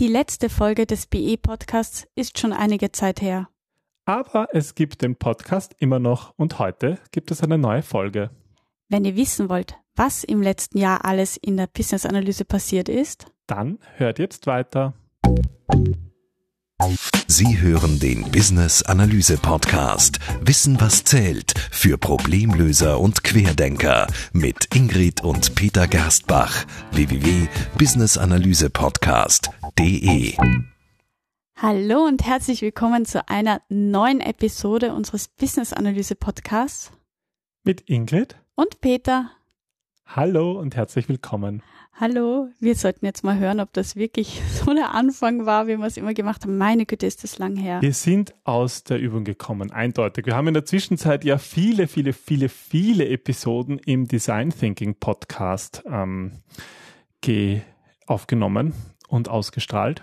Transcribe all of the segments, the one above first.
Die letzte Folge des BE-Podcasts ist schon einige Zeit her. Aber es gibt den Podcast immer noch und heute gibt es eine neue Folge. Wenn ihr wissen wollt, was im letzten Jahr alles in der Business-Analyse passiert ist, Dann hört jetzt weiter. Sie hören den Business Analyse Podcast Wissen was zählt für Problemlöser und Querdenker mit Ingrid und Peter Gerstbach www.businessanalysepodcast.de hallo und herzlich willkommen zu einer neuen Episode unseres Business-Analyse-Podcasts. Mit Ingrid. Und Peter, Hallo und herzlich willkommen. Hallo. Wir sollten jetzt mal hören, ob das wirklich so der Anfang war, wie wir es immer gemacht haben. Meine Güte, ist das lang her. Wir sind aus der Übung gekommen, eindeutig. Wir haben in der Zwischenzeit ja viele, viele, viele, viele Episoden im Design Thinking Podcast ähm, ge aufgenommen und ausgestrahlt.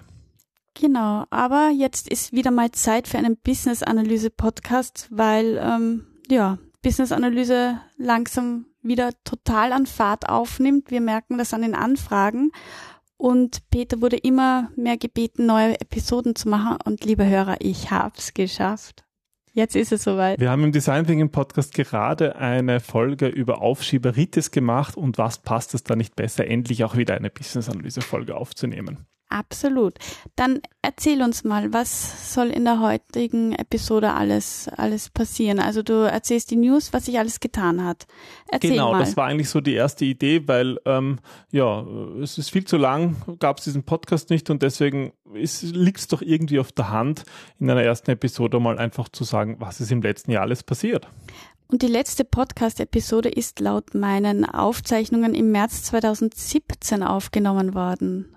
Genau, aber jetzt ist wieder mal Zeit für einen Business-Analyse-Podcast, weil ähm, ja, Business-Analyse langsam wieder total an Fahrt aufnimmt. Wir merken das an den Anfragen. Und Peter wurde immer mehr gebeten, neue Episoden zu machen. Und liebe Hörer, ich hab's geschafft. Jetzt ist es soweit. Wir haben im Design Thinking Podcast gerade eine Folge über Aufschieberitis gemacht und was passt es da nicht besser, endlich auch wieder eine Business-Analyse-Folge aufzunehmen. Absolut. Dann erzähl uns mal, was soll in der heutigen Episode alles, alles passieren? Also du erzählst die News, was sich alles getan hat. Erzähl genau, mal. das war eigentlich so die erste Idee, weil ähm, ja, es ist viel zu lang, gab es diesen Podcast nicht und deswegen liegt es doch irgendwie auf der Hand, in einer ersten Episode mal einfach zu sagen, was ist im letzten Jahr alles passiert. Und die letzte Podcast-Episode ist laut meinen Aufzeichnungen im März 2017 aufgenommen worden.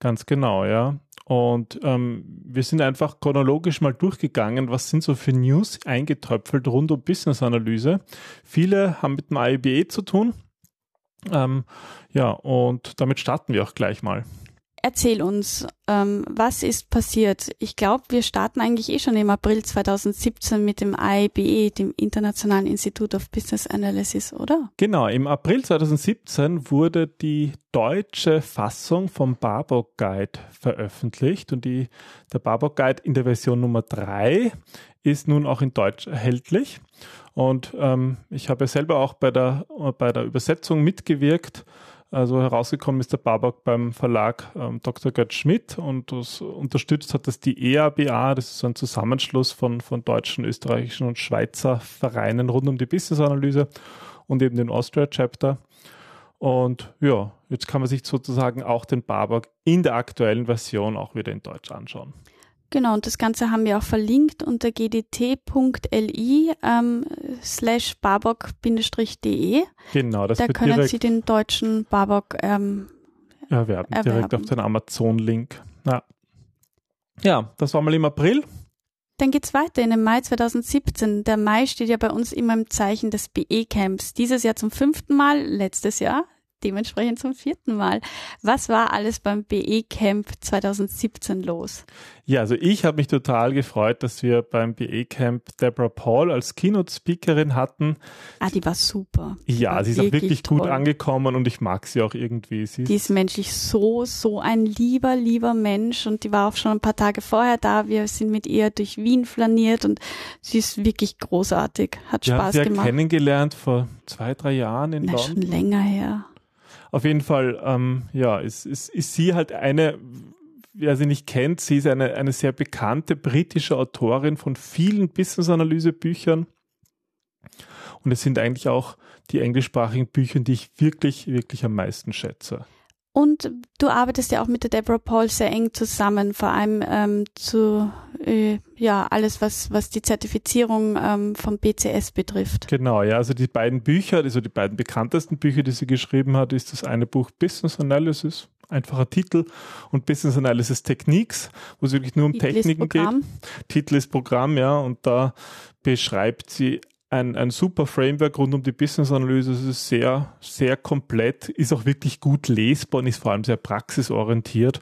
Ganz genau, ja. Und ähm, wir sind einfach chronologisch mal durchgegangen, was sind so für News eingetröpfelt rund um Business-Analyse. Viele haben mit dem IBE zu tun. Ähm, ja, und damit starten wir auch gleich mal. Erzähl uns, ähm, was ist passiert? Ich glaube, wir starten eigentlich eh schon im April 2017 mit dem IBE, dem Internationalen Institute of Business Analysis, oder? Genau, im April 2017 wurde die deutsche Fassung vom Barbock Guide veröffentlicht und die, der Barbock Guide in der Version Nummer 3 ist nun auch in Deutsch erhältlich. Und ähm, ich habe selber auch bei der, bei der Übersetzung mitgewirkt. Also herausgekommen ist der Babak beim Verlag ähm, Dr. Gerd Schmidt und das unterstützt hat das die EABA, das ist so ein Zusammenschluss von, von deutschen, österreichischen und Schweizer Vereinen rund um die Business-Analyse und eben den Austria-Chapter. Und ja, jetzt kann man sich sozusagen auch den Babak in der aktuellen Version auch wieder in Deutsch anschauen. Genau, und das Ganze haben wir auch verlinkt unter gdt.li ähm, slash barbock-de. Genau, das Da können direkt Sie den deutschen Barbock ähm, erwerben, direkt erwerben. auf den Amazon-Link. Ja. ja, das war mal im April. Dann geht's weiter in den Mai 2017. Der Mai steht ja bei uns immer im Zeichen des BE-Camps. Dieses Jahr zum fünften Mal, letztes Jahr dementsprechend zum vierten Mal. Was war alles beim BE-Camp 2017 los? Ja, also ich habe mich total gefreut, dass wir beim BE-Camp Deborah Paul als Keynote-Speakerin hatten. Ah, die war super. Die Ja, war sie ist auch wirklich gut toll. angekommen und ich mag sie auch irgendwie. Sie Die ist menschlich so, so ein lieber, lieber Mensch und die war auch schon ein paar Tage vorher da. Wir sind mit ihr durch Wien flaniert und sie ist wirklich großartig. Hat haben Spaß sie ja gemacht. kennengelernt vor zwei, drei Jahren in Na, schon London. länger her. Auf jeden Fall, ähm, ja, ist, ist, ist sie halt eine, wer sie nicht kennt, sie ist eine, eine sehr bekannte britische Autorin von vielen Business-Analyse-Büchern. Und es sind eigentlich auch die englischsprachigen Bücher, die ich wirklich, wirklich am meisten schätze. Und du arbeitest ja auch mit der Deborah Paul sehr eng zusammen, vor allem ähm, zu äh, ja alles, was was die Zertifizierung ähm, vom BCS betrifft. Genau, ja, also die beiden Bücher, also die beiden bekanntesten Bücher, die sie geschrieben hat, ist das eine Buch Business Analysis, einfacher Titel, und Business Analysis Techniques, wo es wirklich nur um Titel Techniken geht. Titel ist Programm, ja, und da beschreibt sie ein, ein super Framework rund um die Business-Analyse. Es ist sehr, sehr komplett, ist auch wirklich gut lesbar und ist vor allem sehr praxisorientiert.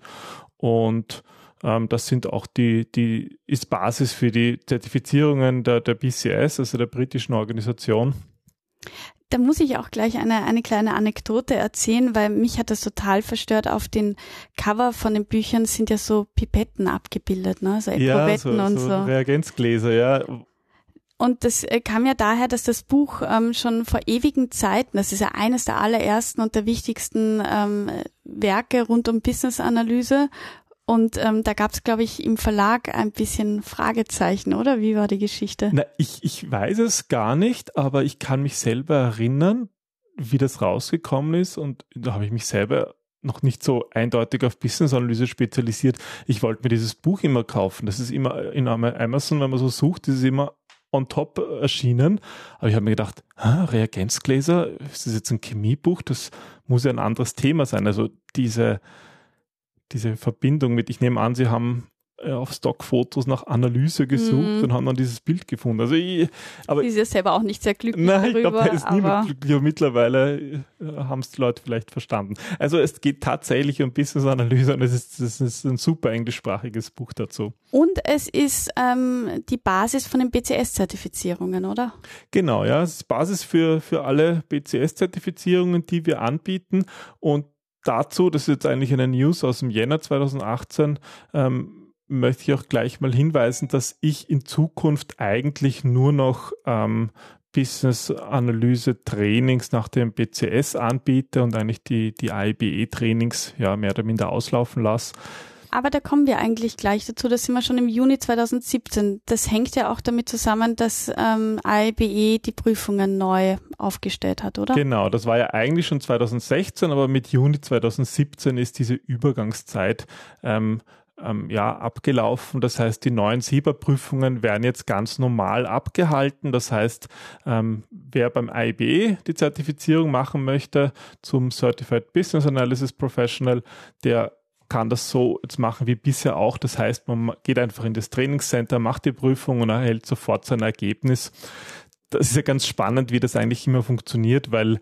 Und ähm, das sind auch die, die, ist Basis für die Zertifizierungen der, der BCS, also der britischen Organisation. da muss ich auch gleich eine, eine kleine Anekdote erzählen, weil mich hat das total verstört. Auf den Cover von den Büchern sind ja so Pipetten abgebildet, ne? so Eprouvetten ja, so, und so. so. Reagenzgläser, ja. Und das äh, kam ja daher, dass das Buch ähm, schon vor ewigen Zeiten, das ist ja eines der allerersten und der wichtigsten ähm, Werke rund um Business-Analyse. Und ähm, da gab es, glaube ich, im Verlag ein bisschen Fragezeichen, oder? Wie war die Geschichte? Na, ich, ich weiß es gar nicht, aber ich kann mich selber erinnern, wie das rausgekommen ist. Und da habe ich mich selber noch nicht so eindeutig auf Business-Analyse spezialisiert. Ich wollte mir dieses Buch immer kaufen. Das ist immer in Amazon, wenn man so sucht, ist es immer on top erschienen. Aber ich habe mir gedacht, Reagenzgläser, ist das jetzt ein Chemiebuch? Das muss ja ein anderes Thema sein. Also diese, diese Verbindung mit, ich nehme an, Sie haben auf Stockfotos nach Analyse gesucht mm. und haben dann dieses Bild gefunden. Also ich, aber Sie ist ja selber auch nicht sehr glücklich nein, darüber. ich glaube, da ist niemand glücklich, aber mittlerweile äh, haben es die Leute vielleicht verstanden. Also es geht tatsächlich um Business-Analyse und es ist, es ist ein super englischsprachiges Buch dazu. Und es ist ähm, die Basis von den BCS-Zertifizierungen, oder? Genau, ja, es ist Basis für, für alle BCS-Zertifizierungen, die wir anbieten und dazu, das ist jetzt eigentlich eine News aus dem Jänner 2018, ähm, möchte ich auch gleich mal hinweisen, dass ich in Zukunft eigentlich nur noch ähm, Business-Analyse-Trainings nach dem BCS anbiete und eigentlich die, die IBE-Trainings ja mehr oder minder auslaufen lasse. Aber da kommen wir eigentlich gleich dazu. Das sind wir schon im Juni 2017. Das hängt ja auch damit zusammen, dass ähm, IBE die Prüfungen neu aufgestellt hat, oder? Genau, das war ja eigentlich schon 2016, aber mit Juni 2017 ist diese Übergangszeit ähm, ähm, ja, abgelaufen. Das heißt, die neuen SIBA-Prüfungen werden jetzt ganz normal abgehalten. Das heißt, ähm, wer beim IBE die Zertifizierung machen möchte zum Certified Business Analysis Professional, der kann das so jetzt machen wie bisher auch. Das heißt, man geht einfach in das Trainingscenter, macht die Prüfung und erhält sofort sein Ergebnis. Das ist ja ganz spannend, wie das eigentlich immer funktioniert, weil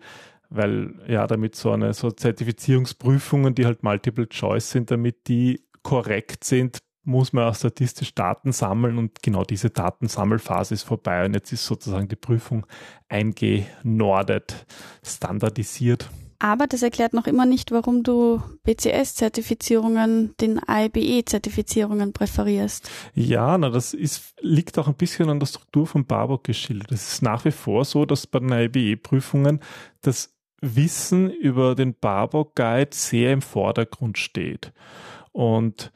weil ja damit so eine so Zertifizierungsprüfungen, die halt Multiple Choice sind, damit die korrekt sind, muss man auch statistisch Daten sammeln und genau diese Datensammelphase ist vorbei und jetzt ist sozusagen die Prüfung eingenordet, standardisiert. Aber das erklärt noch immer nicht, warum du BCS-Zertifizierungen den IBE-Zertifizierungen präferierst. Ja, na, das ist, liegt auch ein bisschen an der Struktur von Barbock geschildert. Es ist nach wie vor so, dass bei den IBE-Prüfungen das Wissen über den Barbock Guide sehr im Vordergrund steht. Und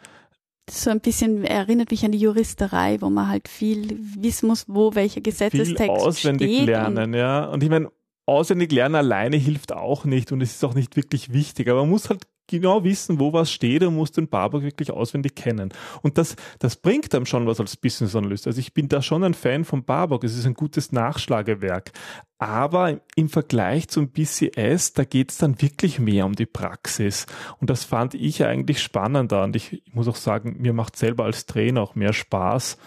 so ein bisschen erinnert mich an die Juristerei, wo man halt viel wissen muss, wo welcher Gesetzestext viel auswendig steht lernen, ja. Und ich meine, auswendig lernen alleine hilft auch nicht und es ist auch nicht wirklich wichtig, aber man muss halt genau wissen, wo was steht und muss den Barbock wirklich auswendig kennen. Und das, das bringt einem schon was als Business Analyst. Also ich bin da schon ein Fan von Barbock. Es ist ein gutes Nachschlagewerk. Aber im Vergleich zum BCS, da geht es dann wirklich mehr um die Praxis. Und das fand ich eigentlich spannender. Und ich, ich muss auch sagen, mir macht selber als Trainer auch mehr Spaß,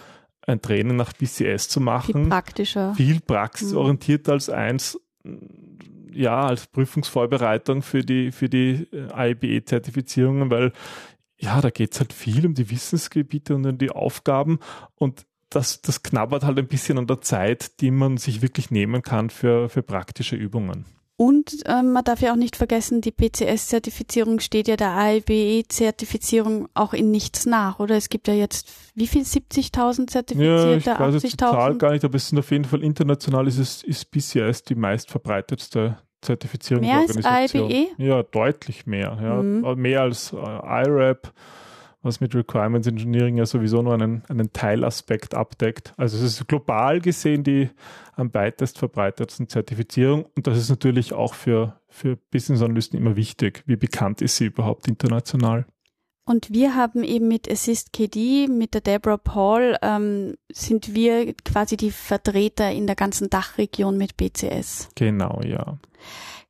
ein Training nach BCS zu machen. Viel praktischer. Viel praxisorientierter als eins ja, als Prüfungsvorbereitung für die, für die äh, IBE-Zertifizierungen, weil ja, da geht's halt viel um die Wissensgebiete und um die Aufgaben und das, das knabbert halt ein bisschen an der Zeit, die man sich wirklich nehmen kann für, für praktische Übungen. Und ähm, man darf ja auch nicht vergessen, die PCS-Zertifizierung steht ja der AIBE-Zertifizierung auch in nichts nach, oder? Es gibt ja jetzt wie viel 70.000 Zertifizierte? Ja, ich weiß jetzt die Zahl gar nicht, aber es sind auf jeden Fall international ist es ist BCS die meistverbreitetste Zertifizierungsorganisation. Mehr als IBE? Ja, deutlich mehr. Ja. Mhm. Mehr als äh, IRAP was mit Requirements Engineering ja sowieso nur einen, einen Teilaspekt abdeckt. Also es ist global gesehen die am weitest verbreitetsten Zertifizierung und das ist natürlich auch für, für Business Analysten immer wichtig. Wie bekannt ist sie überhaupt international? Und wir haben eben mit Assist KD, mit der Deborah Paul, ähm, sind wir quasi die Vertreter in der ganzen Dachregion mit BCS. Genau, ja.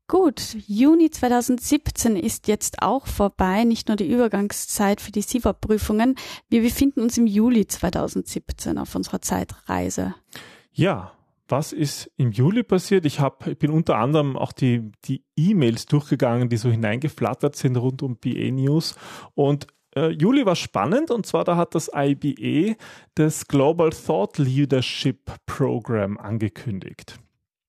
Gut, Juni 2017 ist jetzt auch vorbei, nicht nur die Übergangszeit für die SIVA-Prüfungen. Wir befinden uns im Juli 2017 auf unserer Zeitreise. Ja, was ist im Juli passiert? Ich, hab, ich bin unter anderem auch die, E-Mails durchgegangen, die so hineingeflattert sind rund um BA News. Und äh, Juli war spannend und zwar da hat das IBE das Global Thought Leadership Program angekündigt.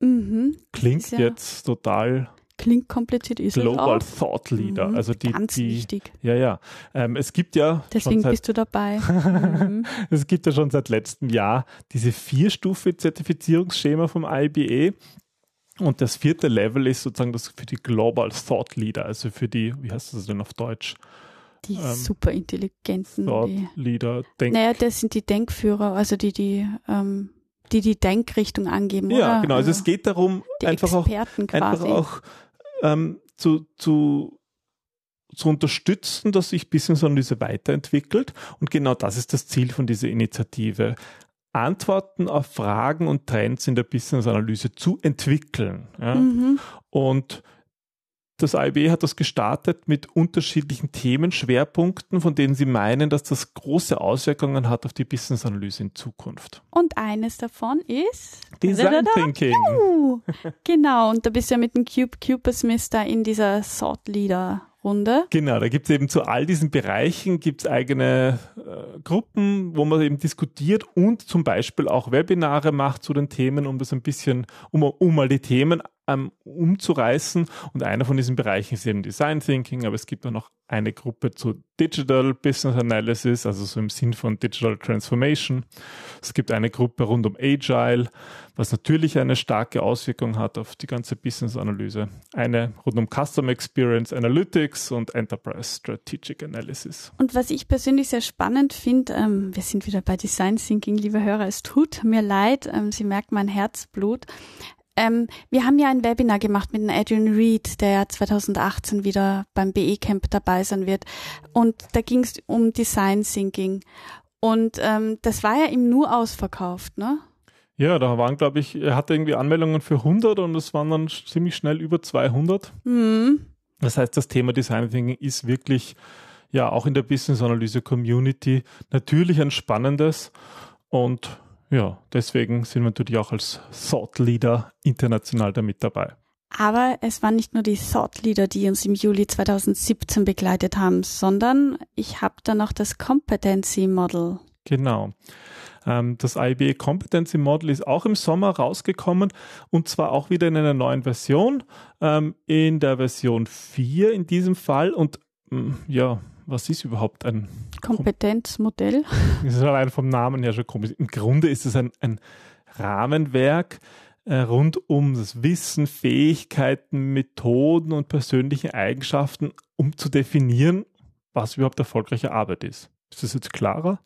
Mhm. Klingt ja- jetzt total Klingt kompliziert, ist Global auch. Thought Leader. Mhm, Also die, Ganz die wichtig. ja, ja. Ähm, es gibt ja Deswegen seit, bist du dabei. mhm. es gibt ja schon seit letztem Jahr diese Vierstufe-Zertifizierungsschema vom IBA. Und das vierte Level ist sozusagen das für die Global Thought Leader, also für die, wie heißt das denn auf Deutsch? Die Ähm, super intelligenten. Thought Die, Leader, Denk naja, das sind die Denkführer, also die, die, ähm, die die Denkrichtung angeben, Ja, oder? genau. Also es geht darum, die einfach auch, Experten quasi. einfach auch ähm, zu, zu, zu unterstützen, dass sich Business-Analyse weiterentwickelt. Und genau das ist das Ziel von dieser Initiative. Antworten auf Fragen und Trends in der Business-Analyse zu entwickeln. Ja? Mhm. Und das IB hat das gestartet mit unterschiedlichen Themenschwerpunkten, von denen sie meinen, dass das große Auswirkungen hat auf die Business-Analyse in Zukunft. Und eines davon ist Design. Thinking. Genau, und da bist du ja mit dem Cube Cube Smith da in dieser Thought Leader Runde. Genau, da gibt es eben zu all diesen Bereichen gibt's eigene äh, Gruppen, wo man eben diskutiert und zum Beispiel auch Webinare macht zu den Themen, um das ein bisschen, um, um mal die Themen ähm, umzureißen. Und einer von diesen Bereichen ist eben Design Thinking, aber es gibt auch noch eine Gruppe zu Digital Business Analysis, also so im Sinn von Digital Transformation. Es gibt eine Gruppe rund um Agile, was natürlich eine starke Auswirkung hat auf die ganze Business-Analyse. Eine rund um Customer Experience Analytics und Enterprise Strategic Analysis. Und was ich persönlich sehr spannend finde, ähm, wir sind wieder bei Design Thinking, liebe Hörer, es tut mir leid, ähm, Sie merken mein Herzblut. Ähm, wir haben ja ein Webinar gemacht mit Adrian Reed, der ja 2018 wieder beim BE Camp dabei sein wird. Und da ging es um Design Thinking. Und ähm, das war ja ihm nur ausverkauft, ne? Ja, da waren, glaube ich, er hatte irgendwie Anmeldungen für 100 und es waren dann ziemlich schnell über 200. Hm. Das heißt, das Thema Design Thinking ist wirklich ja auch in der Business Analyse Community natürlich ein spannendes und ja, deswegen sind wir natürlich auch als Thought Leader international damit dabei. Aber es waren nicht nur die Thought Leader, die uns im Juli 2017 begleitet haben, sondern ich habe da noch das Competency Model. Genau. Ähm, Das IBA Competency Model ist auch im Sommer rausgekommen und zwar auch wieder in einer neuen Version, ähm, in der Version 4 in diesem Fall. Und mm, ja, was ist überhaupt ein Kompetenzmodell. Das ist allein vom Namen her schon komisch. Im Grunde ist es ein, ein Rahmenwerk äh, rund um das Wissen, Fähigkeiten, Methoden und persönliche Eigenschaften, um zu definieren, was überhaupt erfolgreiche Arbeit ist. Ist das jetzt klarer?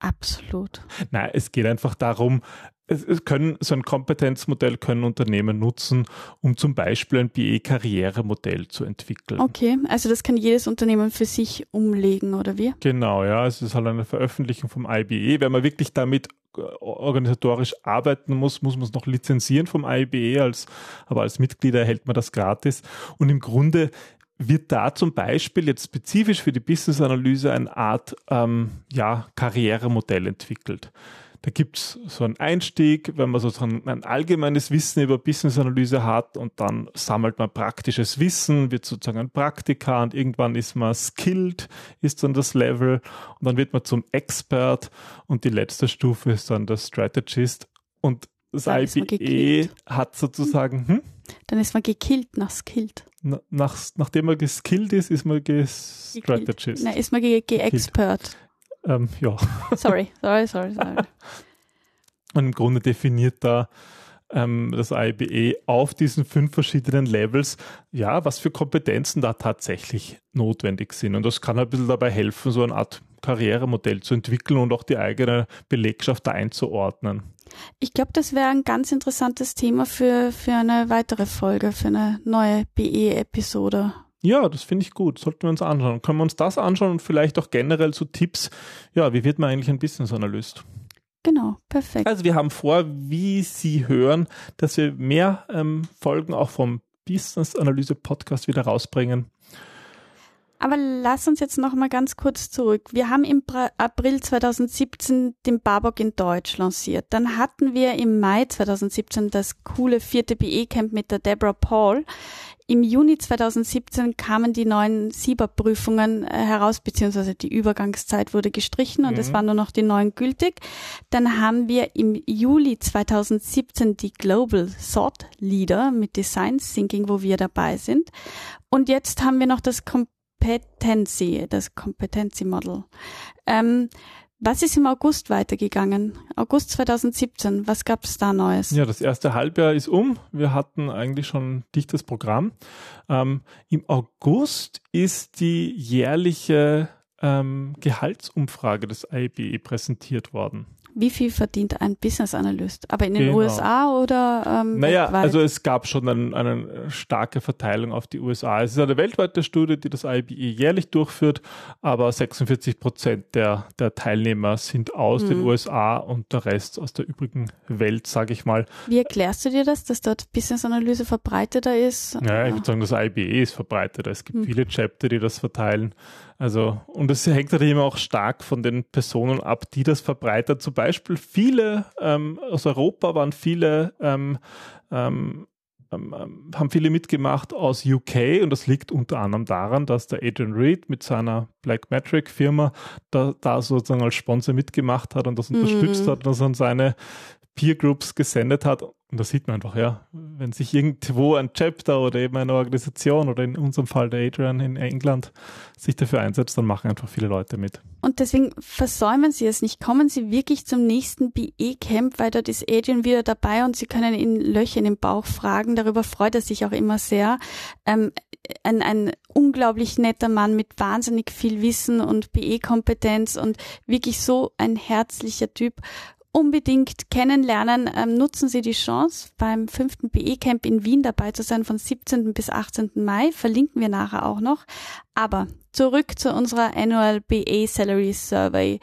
Absolut. Nein, es geht einfach darum, es, es können so ein Kompetenzmodell können Unternehmen nutzen, um zum Beispiel ein BE-Karrieremodell zu entwickeln. Okay, also das kann jedes Unternehmen für sich umlegen, oder wie? Genau, ja, es ist halt eine Veröffentlichung vom IBE. Wenn man wirklich damit äh, organisatorisch arbeiten muss, muss man es noch lizenzieren vom IBE, als, aber als Mitglied erhält man das gratis. Und im Grunde wird da zum Beispiel jetzt spezifisch für die Business-Analyse eine Art ähm, ja, Karrieremodell entwickelt. Da gibt's so einen Einstieg, wenn man sozusagen ein allgemeines Wissen über Business-Analyse hat und dann sammelt man praktisches Wissen, wird sozusagen ein Praktikant, irgendwann ist man skilled, ist dann das Level und dann wird man zum Expert und die letzte Stufe ist dann der Strategist und das Dann IBE hat sozusagen, hm, Dann ist man gekillt nach skilled. na- nach, nachdem man geskillt ist, ist man gestrategist. Nein, ist man ge- ge-expert. Ähm, ja. Sorry, sorry, sorry, sorry. Und im Grunde definiert da ähm, das IBE auf diesen fünf verschiedenen Levels, ja, was für Kompetenzen da tatsächlich notwendig sind. Und das kann ein bisschen dabei helfen, so eine Art Karrieremodell zu entwickeln und auch die eigene Belegschaft da einzuordnen. Ich glaube, das wäre ein ganz interessantes Thema für, für eine weitere Folge, für eine neue BE-Episode. Ja, das finde ich gut. Sollten wir uns anschauen. Können wir uns das anschauen und vielleicht auch generell so Tipps, ja, wie wird man eigentlich ein Business Analyst? Genau, perfekt. Also wir haben vor, wie Sie hören, dass wir mehr ähm, Folgen auch vom Business Analyse Podcast wieder rausbringen. Aber lass uns jetzt noch mal ganz kurz zurück. Wir haben im April 2017 den Barbock in Deutsch lanciert. Dann hatten wir im Mai 2017 das coole vierte BE-Camp mit der Deborah Paul. Im Juni 2017 kamen die neuen SIBA-Prüfungen äh, heraus, beziehungsweise die Übergangszeit wurde gestrichen und mhm. es waren nur noch die neuen gültig. Dann haben wir im Juli 2017 die Global Thought Leader mit Design Thinking, wo wir dabei sind. Und jetzt haben wir noch das Kompetenzi, das Kompetenzi Model. Ähm, was ist im August weitergegangen? August 2017, was gab es da Neues? Ja, das erste Halbjahr ist um. Wir hatten eigentlich schon ein dichtes Programm. Ähm, Im August ist die jährliche ähm, Gehaltsumfrage des IBE präsentiert worden wie viel verdient ein Business Analyst? Aber in den genau. USA oder? Ähm, naja, weltweit? also es gab schon ein, eine starke Verteilung auf die USA. Es ist eine weltweite Studie, die das IBE jährlich durchführt, aber 46 Prozent der, der Teilnehmer sind aus mhm. den USA und der Rest aus der übrigen Welt, sage ich mal. Wie erklärst du dir das, dass dort Business Analyse verbreiteter ist? Ja, ich würde sagen, das IBE ist verbreiteter. Es gibt mhm. viele Chapter, die das verteilen. Also, und es hängt natürlich immer auch stark von den Personen ab, die das verbreitet. Zum Beispiel viele ähm, aus Europa waren viele, ähm, ähm, ähm, ähm haben viele mitgemacht aus UK und das liegt unter anderem daran, dass der Adrian Reed mit seiner Blackmetric Firma da, da sozusagen als Sponsor mitgemacht hat und das unterstützt mhm. hat und das an seine Peer Groups gesendet hat. Und da sieht man einfach, ja, wenn sich irgendwo ein Chapter oder eben eine Organisation oder in unserem Fall der Adrian in England sich dafür einsetzt, dann machen einfach viele Leute mit. Und deswegen versäumen Sie es nicht. Kommen Sie wirklich zum nächsten BE-Camp, weil dort ist Adrian wieder dabei und Sie können ihn Löcher in den Bauch fragen. Darüber freut er sich auch immer sehr. Ähm, ein, ein unglaublich netter Mann mit wahnsinnig viel Wissen und BE-Kompetenz und wirklich so ein herzlicher Typ unbedingt kennenlernen. Ähm, nutzen Sie die Chance, beim fünften BE-Camp in Wien dabei zu sein von 17. bis 18. Mai. Verlinken wir nachher auch noch. Aber zurück zu unserer Annual BE Salary Survey.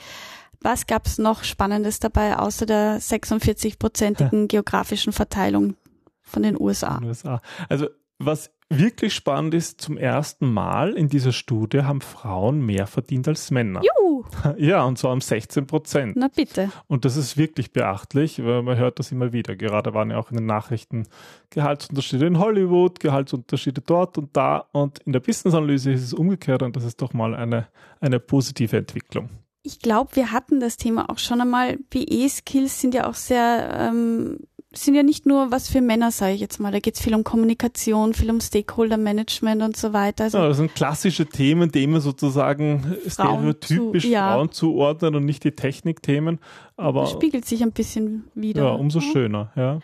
Was gab's noch Spannendes dabei, außer der 46-prozentigen geografischen Verteilung von den USA? USA. Also was wirklich spannend ist, zum ersten Mal in dieser Studie haben Frauen mehr verdient als Männer. Juhu. Ja, und zwar um 16 Prozent. Na bitte. Und das ist wirklich beachtlich, weil man hört das immer wieder. Gerade waren ja auch in den Nachrichten Gehaltsunterschiede in Hollywood, Gehaltsunterschiede dort und da. Und in der Business-Analyse ist es umgekehrt und das ist doch mal eine, eine positive Entwicklung. Ich glaube, wir hatten das Thema auch schon einmal. BE-Skills sind ja auch sehr ähm, sind ja nicht nur was für Männer, sage ich jetzt mal. Da geht es viel um Kommunikation, viel um Stakeholder-Management und so weiter. Also ja, das sind klassische Themen, die immer sozusagen Frauen stereotypisch zu, ja. Frauen zuordnen und nicht die Technikthemen. Aber das spiegelt sich ein bisschen wieder. Ja, umso schöner, ja.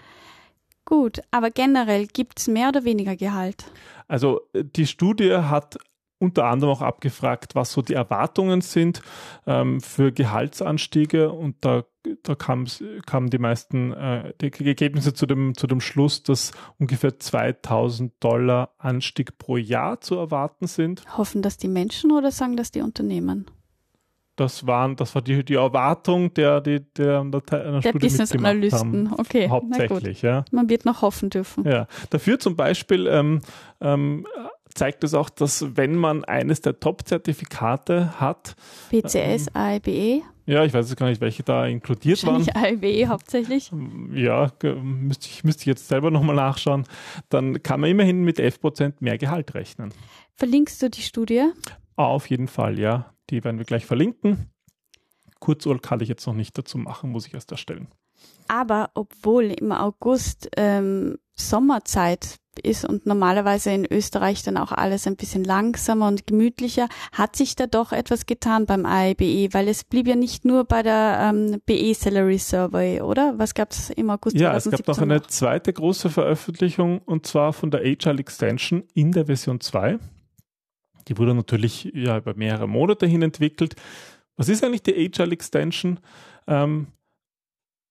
Gut, aber generell gibt es mehr oder weniger Gehalt? Also die Studie hat unter anderem auch abgefragt, was so die Erwartungen sind ähm, für Gehaltsanstiege und da, da kamen die meisten äh, die Ergebnisse zu dem, zu dem Schluss, dass ungefähr 2000 Dollar Anstieg pro Jahr zu erwarten sind. Hoffen das die Menschen oder sagen das die Unternehmen? Das waren, das war die, die Erwartung der, die, der, der, der, der Business-Analysten. Okay, hauptsächlich, ja. Man wird noch hoffen dürfen. Ja, dafür zum Beispiel ähm, ähm, zeigt es auch, dass wenn man eines der Top-Zertifikate hat. BCS, ähm, AIBE. Ja, ich weiß jetzt gar nicht, welche da inkludiert waren. AIBE hauptsächlich. Ja, müsste ich, müsste ich jetzt selber nochmal nachschauen. Dann kann man immerhin mit 11% mehr Gehalt rechnen. Verlinkst du die Studie? Auf jeden Fall, ja. Die werden wir gleich verlinken. Kurzurl kann ich jetzt noch nicht dazu machen, muss ich erst erstellen. Aber obwohl im August ähm, Sommerzeit ist und normalerweise in Österreich dann auch alles ein bisschen langsamer und gemütlicher, hat sich da doch etwas getan beim AIBE, weil es blieb ja nicht nur bei der ähm, BE Salary Survey, oder? Was gab es im August Ja, es gab noch eine noch? zweite große Veröffentlichung und zwar von der Agile Extension in der Version 2. Die wurde natürlich ja über mehrere Monate hin entwickelt. Was ist eigentlich die Agile Extension? Ähm,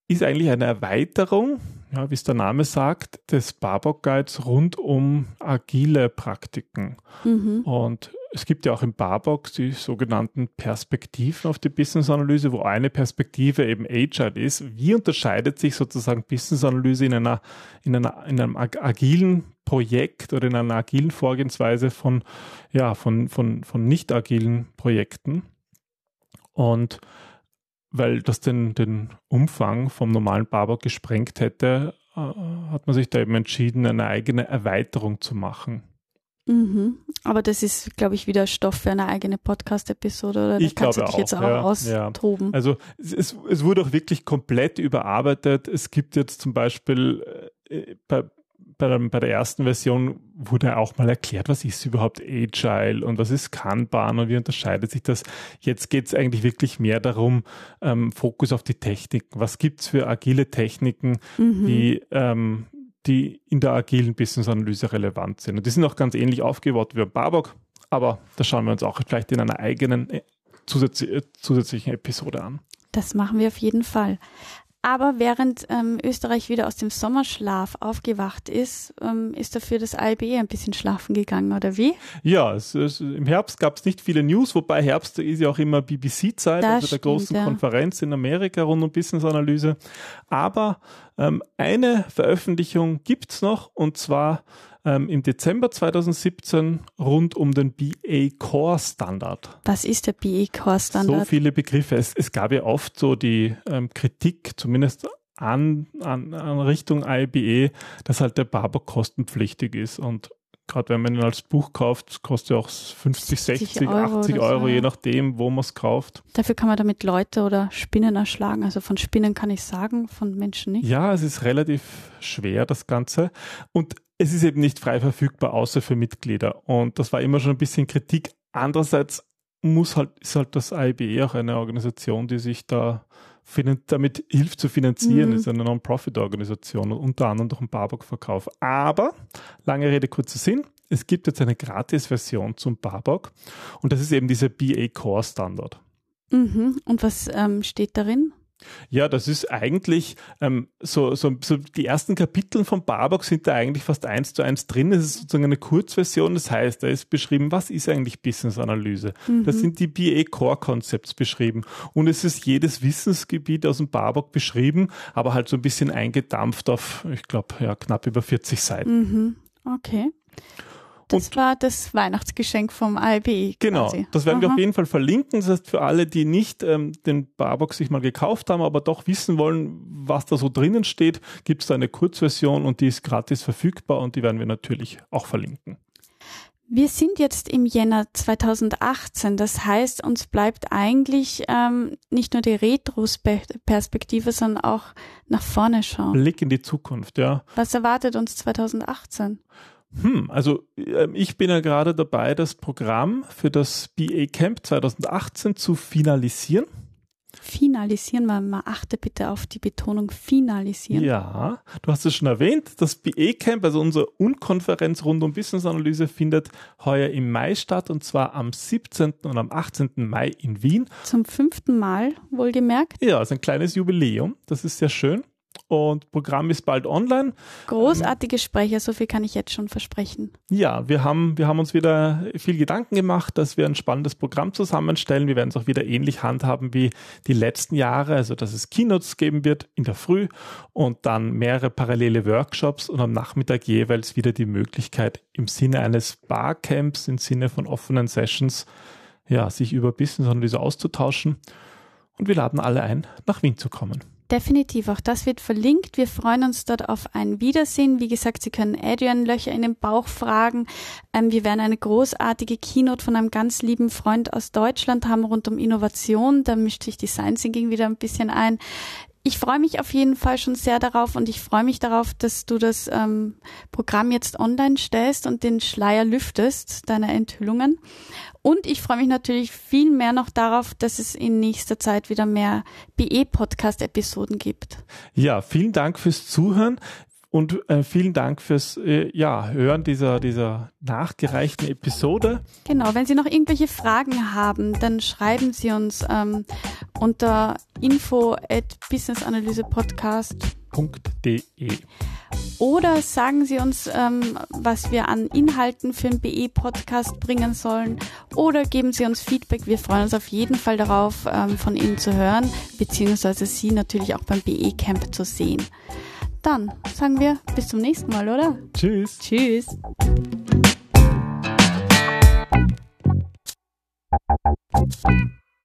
ist eigentlich eine Erweiterung, ja, wie es der Name sagt, des Barbock Guides rund um agile Praktiken. Mhm. Und es gibt ja auch im Barbox die sogenannten Perspektiven auf die Business-Analyse, wo eine Perspektive eben Agile ist. Wie unterscheidet sich sozusagen Business-Analyse in einer, in einer, in einem agilen Projekt oder in einer agilen Vorgehensweise von, ja, von, von, von nicht agilen Projekten? Und weil das den, den Umfang vom normalen Barbock gesprengt hätte, äh, hat man sich da eben entschieden, eine eigene Erweiterung zu machen. Mhm. Aber das ist, glaube ich, wieder Stoff für eine eigene Podcast-Episode. Oder ich glaube auch. jetzt auch ja, austoben. Ja. Also es, es wurde auch wirklich komplett überarbeitet. Es gibt jetzt zum Beispiel äh, bei, bei, der, bei der ersten Version wurde auch mal erklärt, was ist überhaupt Agile und was ist Kanban und wie unterscheidet sich das. Jetzt geht es eigentlich wirklich mehr darum, ähm, Fokus auf die Technik. Was gibt es für agile Techniken, mhm. die ähm, die in der agilen Business-Analyse relevant sind. Und die sind auch ganz ähnlich aufgebaut wie Barbock, aber das schauen wir uns auch vielleicht in einer eigenen äh, äh, zusätzlichen Episode an. Das machen wir auf jeden Fall. Aber während ähm, Österreich wieder aus dem Sommerschlaf aufgewacht ist, ähm, ist dafür das ALBE ein bisschen schlafen gegangen, oder wie? Ja, es, es, im Herbst gab es nicht viele News, wobei Herbst ist ja auch immer BBC-Zeit, also der großen ja. Konferenz in Amerika rund um Business-Analyse. Aber ähm, eine Veröffentlichung gibt's noch und zwar ähm, im Dezember 2017 rund um den BA Core Standard. Was ist der BA Core Standard? So viele Begriffe. Es, es gab ja oft so die ähm, Kritik, zumindest an, an, an Richtung IBE, dass halt der Barber kostenpflichtig ist und gerade wenn man ihn als Buch kauft, kostet er auch 50, 60, Euro 80 Euro, so, je nachdem, wo man es kauft. Dafür kann man damit Leute oder Spinnen erschlagen. Also von Spinnen kann ich sagen, von Menschen nicht. Ja, es ist relativ schwer, das Ganze. Und es ist eben nicht frei verfügbar, außer für Mitglieder. Und das war immer schon ein bisschen Kritik. Andererseits muss halt, ist halt das IBE auch eine Organisation, die sich da damit hilft zu finanzieren, mhm. ist eine Non-Profit-Organisation und unter anderem durch den Barbock-Verkauf. Aber, lange Rede, kurzer Sinn, es gibt jetzt eine Gratis-Version zum Barbock und das ist eben dieser BA Core Standard. Mhm. Und was ähm, steht darin? Ja, das ist eigentlich ähm, so, so, so die ersten Kapitel von Barbock sind da eigentlich fast eins zu eins drin. Es ist sozusagen eine Kurzversion. Das heißt, da ist beschrieben, was ist eigentlich Business Analyse. Mhm. Da sind die BA Core Concepts beschrieben und es ist jedes Wissensgebiet aus dem Barbock beschrieben, aber halt so ein bisschen eingedampft auf, ich glaube, ja, knapp über 40 Seiten. Mhm. Okay. Das und war das Weihnachtsgeschenk vom ALB. Genau, quasi. das werden Aha. wir auf jeden Fall verlinken. Das heißt, für alle, die nicht ähm, den Barbox sich mal gekauft haben, aber doch wissen wollen, was da so drinnen steht, gibt es da eine Kurzversion und die ist gratis verfügbar und die werden wir natürlich auch verlinken. Wir sind jetzt im Jänner 2018, das heißt, uns bleibt eigentlich ähm, nicht nur die Retrospektive, sondern auch nach vorne schauen. Blick in die Zukunft, ja. Was erwartet uns 2018? Hm, also äh, ich bin ja gerade dabei, das Programm für das BA Camp 2018 zu finalisieren. Finalisieren, man, man achte bitte auf die Betonung finalisieren. Ja, du hast es schon erwähnt, das BA Camp, also unsere Unkonferenz rund um Business Analyse, findet heuer im Mai statt und zwar am 17. und am 18. Mai in Wien. Zum fünften Mal, wohlgemerkt. Ja, ist ein kleines Jubiläum, das ist sehr schön und Programm ist bald online. Großartige Sprecher, so viel kann ich jetzt schon versprechen. Ja, wir haben, wir haben uns wieder viel Gedanken gemacht, dass wir ein spannendes Programm zusammenstellen. Wir werden es auch wieder ähnlich handhaben wie die letzten Jahre, also dass es Keynotes geben wird in der Früh und dann mehrere parallele Workshops und am Nachmittag jeweils wieder die Möglichkeit im Sinne eines Barcamps, im Sinne von offenen Sessions, ja, sich über Business Analyse auszutauschen. Und wir laden alle ein, nach Wien zu kommen. Definitiv, auch das wird verlinkt. Wir freuen uns dort auf ein Wiedersehen. Wie gesagt, Sie können Adrian Löcher in den Bauch fragen. Ähm, wir werden eine großartige Keynote von einem ganz lieben Freund aus Deutschland haben rund um Innovation. Da mischt sich Design Thinking wieder ein bisschen ein. Ich freue mich auf jeden Fall schon sehr darauf und ich freue mich darauf, dass du das ähm, Programm jetzt online stellst und den Schleier lüftest, deiner Enthüllungen. Und ich freue mich natürlich viel mehr noch darauf, dass es in nächster Zeit wieder mehr BE-Podcast-Episoden gibt. Ja, vielen Dank fürs Zuhören. Und äh, vielen Dank fürs äh, ja, Hören dieser, dieser nachgereichten Episode. Genau, wenn Sie noch irgendwelche Fragen haben, dann schreiben Sie uns ähm, unter info at businessanalysepodcast.de. Oder sagen Sie uns, ähm, was wir an Inhalten für den BE-Podcast bringen sollen. Oder geben Sie uns Feedback. Wir freuen uns auf jeden Fall darauf, ähm, von Ihnen zu hören, beziehungsweise Sie natürlich auch beim BE-Camp zu sehen. Dann sagen wir bis zum nächsten Mal, oder? Tschüss. Tschüss.